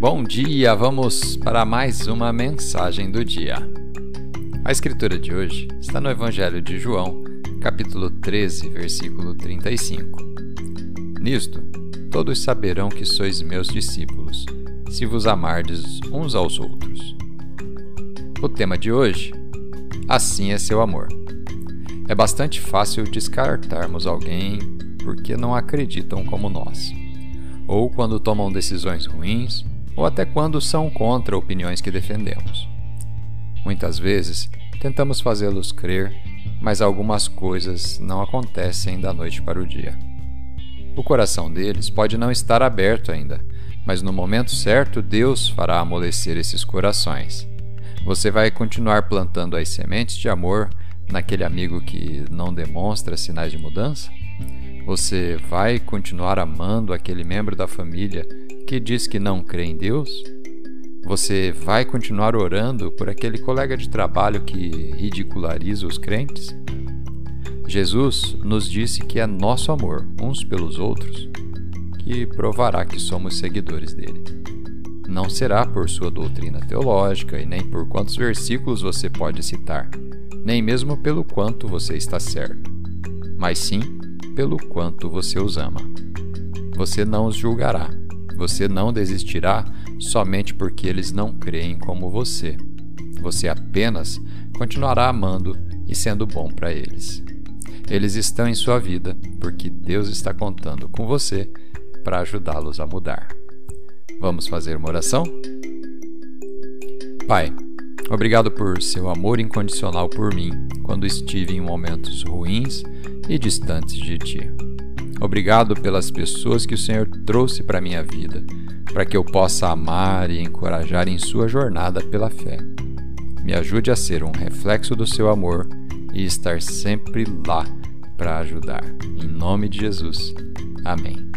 Bom dia, vamos para mais uma mensagem do dia. A escritura de hoje está no Evangelho de João, capítulo 13, versículo 35. Nisto, todos saberão que sois meus discípulos, se vos amardes uns aos outros. O tema de hoje: Assim é seu amor. É bastante fácil descartarmos alguém porque não acreditam como nós, ou quando tomam decisões ruins, ou até quando são contra opiniões que defendemos. Muitas vezes tentamos fazê-los crer, mas algumas coisas não acontecem da noite para o dia. O coração deles pode não estar aberto ainda, mas no momento certo Deus fará amolecer esses corações. Você vai continuar plantando as sementes de amor naquele amigo que não demonstra sinais de mudança? Você vai continuar amando aquele membro da família que diz que não crê em Deus? Você vai continuar orando por aquele colega de trabalho que ridiculariza os crentes? Jesus nos disse que é nosso amor uns pelos outros que provará que somos seguidores dele. Não será por sua doutrina teológica e nem por quantos versículos você pode citar, nem mesmo pelo quanto você está certo, mas sim pelo quanto você os ama. Você não os julgará, você não desistirá somente porque eles não creem como você. Você apenas continuará amando e sendo bom para eles. Eles estão em sua vida porque Deus está contando com você para ajudá-los a mudar. Vamos fazer uma oração? Pai, obrigado por seu amor incondicional por mim quando estive em momentos ruins e distantes de ti. Obrigado pelas pessoas que o Senhor trouxe para minha vida, para que eu possa amar e encorajar em sua jornada pela fé. Me ajude a ser um reflexo do seu amor e estar sempre lá para ajudar. Em nome de Jesus. Amém.